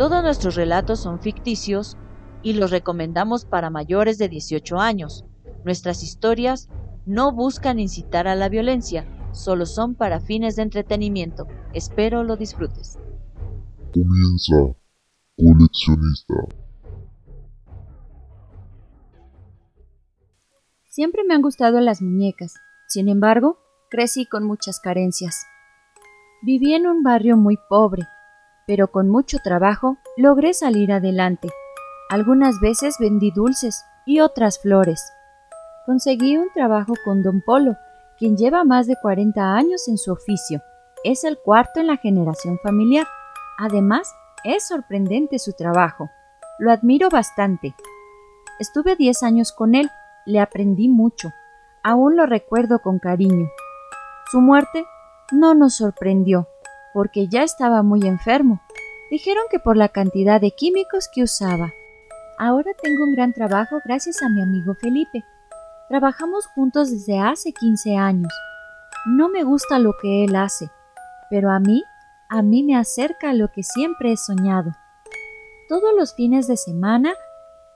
Todos nuestros relatos son ficticios y los recomendamos para mayores de 18 años. Nuestras historias no buscan incitar a la violencia, solo son para fines de entretenimiento. Espero lo disfrutes. Comienza coleccionista. Siempre me han gustado las muñecas. Sin embargo, crecí con muchas carencias. Viví en un barrio muy pobre, pero con mucho trabajo logré salir adelante. Algunas veces vendí dulces y otras flores. Conseguí un trabajo con don Polo, quien lleva más de 40 años en su oficio. Es el cuarto en la generación familiar. Además, es sorprendente su trabajo. Lo admiro bastante. Estuve 10 años con él le aprendí mucho. Aún lo recuerdo con cariño. Su muerte no nos sorprendió, porque ya estaba muy enfermo. Dijeron que por la cantidad de químicos que usaba. Ahora tengo un gran trabajo gracias a mi amigo Felipe. Trabajamos juntos desde hace 15 años. No me gusta lo que él hace, pero a mí, a mí me acerca a lo que siempre he soñado. Todos los fines de semana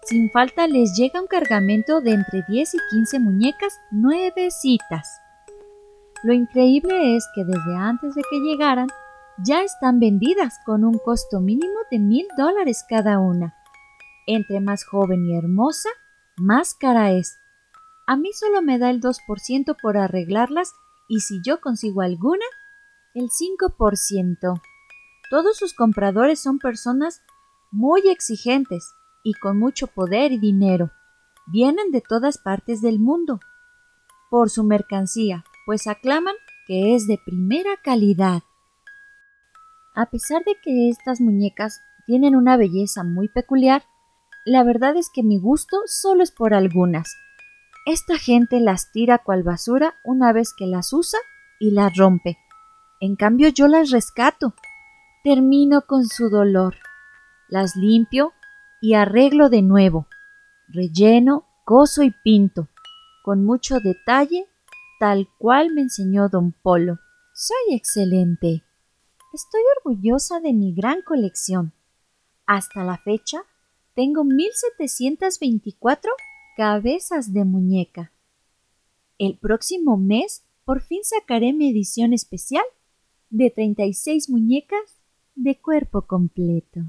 sin falta les llega un cargamento de entre 10 y 15 muñecas nuevecitas. Lo increíble es que desde antes de que llegaran ya están vendidas con un costo mínimo de mil dólares cada una. Entre más joven y hermosa, más cara es. A mí solo me da el 2% por arreglarlas y si yo consigo alguna, el 5%. Todos sus compradores son personas muy exigentes y con mucho poder y dinero. Vienen de todas partes del mundo por su mercancía, pues aclaman que es de primera calidad. A pesar de que estas muñecas tienen una belleza muy peculiar, la verdad es que mi gusto solo es por algunas. Esta gente las tira cual basura una vez que las usa y las rompe. En cambio yo las rescato. Termino con su dolor. Las limpio y arreglo de nuevo, relleno, coso y pinto, con mucho detalle, tal cual me enseñó don Polo. Soy excelente. Estoy orgullosa de mi gran colección. Hasta la fecha, tengo 1724 cabezas de muñeca. El próximo mes, por fin sacaré mi edición especial de 36 muñecas de cuerpo completo.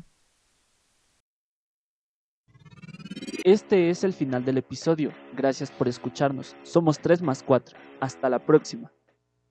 Este es el final del episodio. Gracias por escucharnos. Somos 3 más 4. Hasta la próxima.